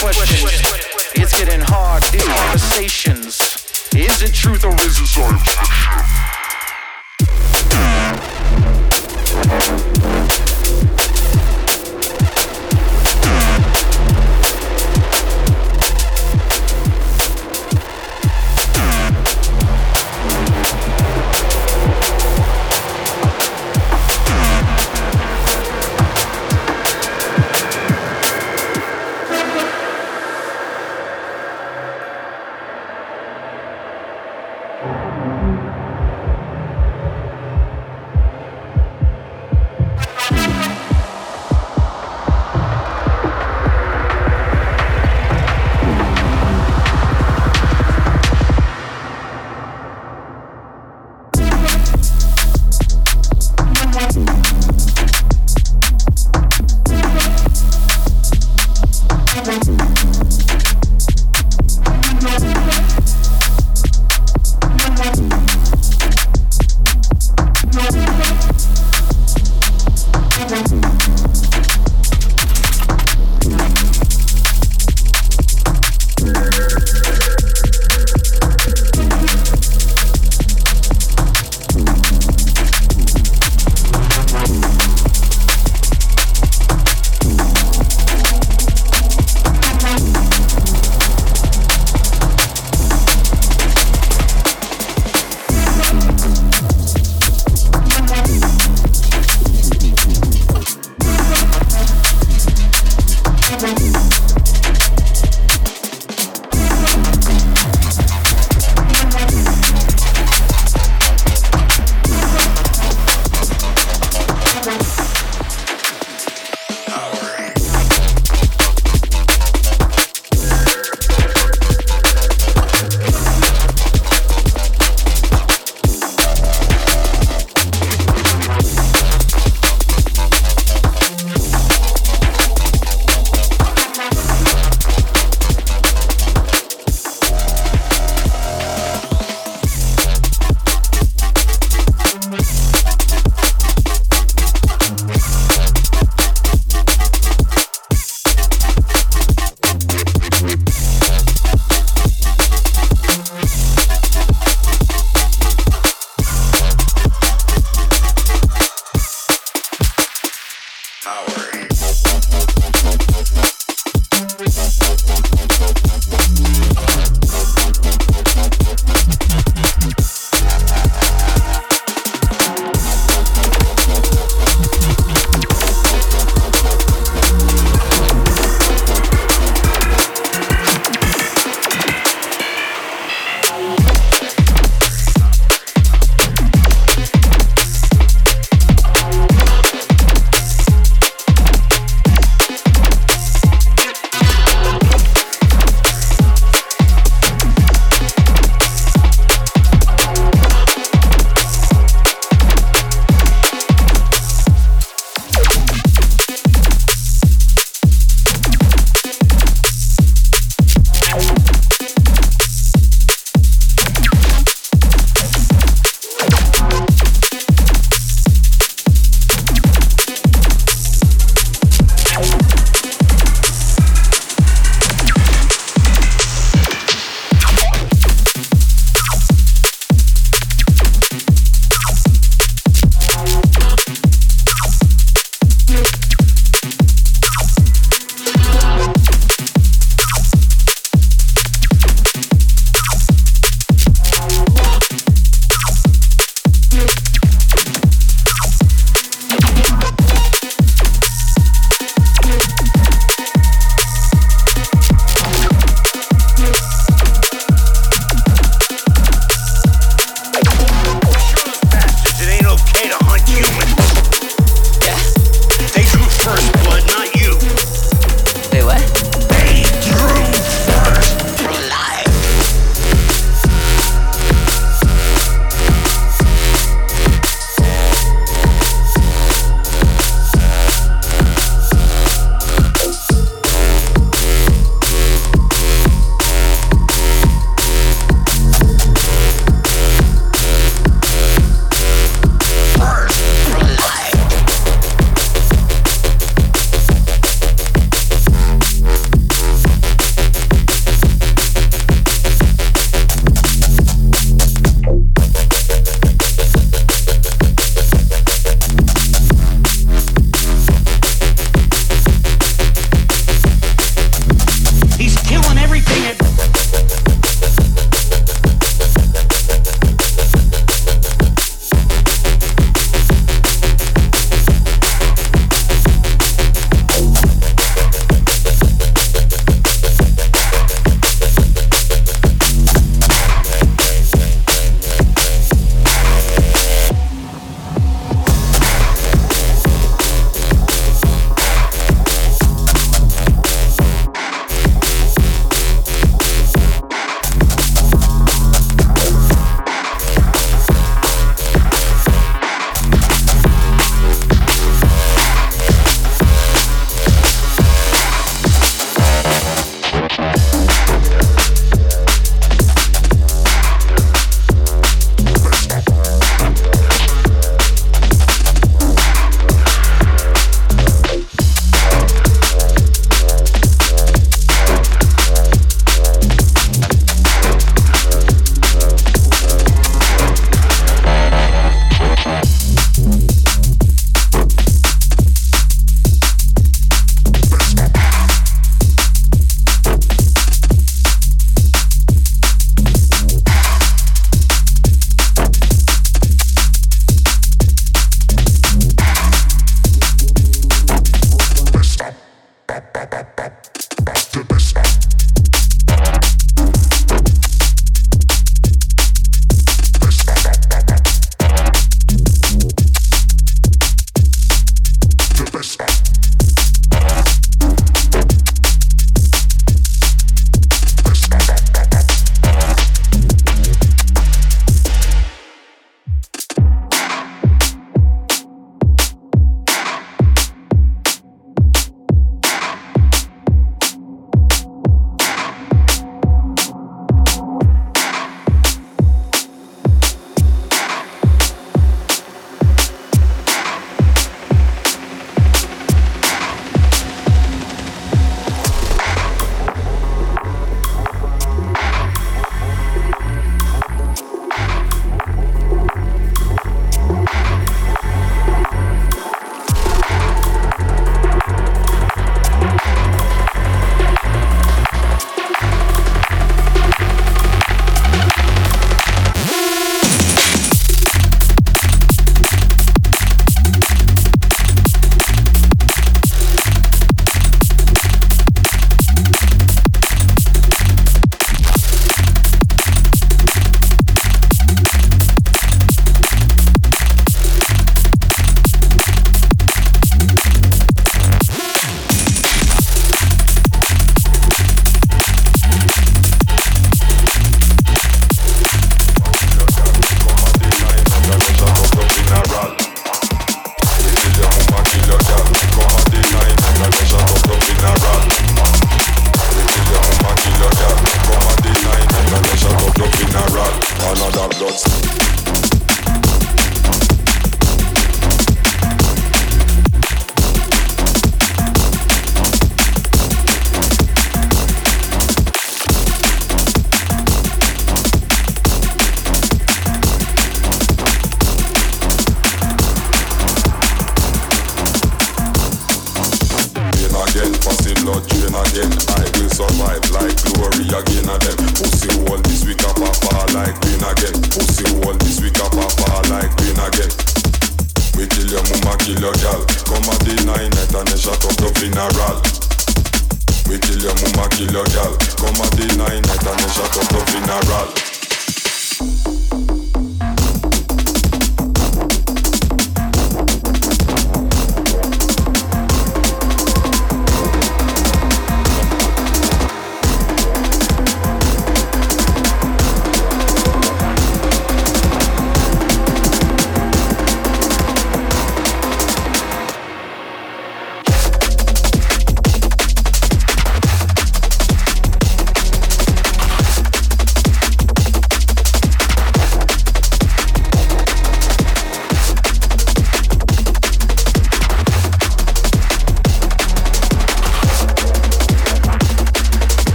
Questions.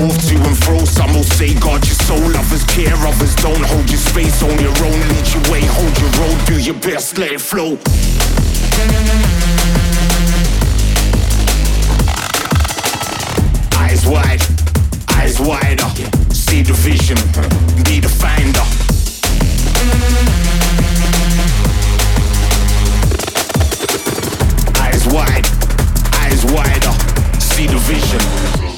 move to and fro. Some will say guard your soul, others care, others don't Hold your space on your own, lead your way, hold your road. Do your best, let it flow. Eyes wide, eyes wider. See the vision, be the finder. Eyes wide, eyes wider. See the vision.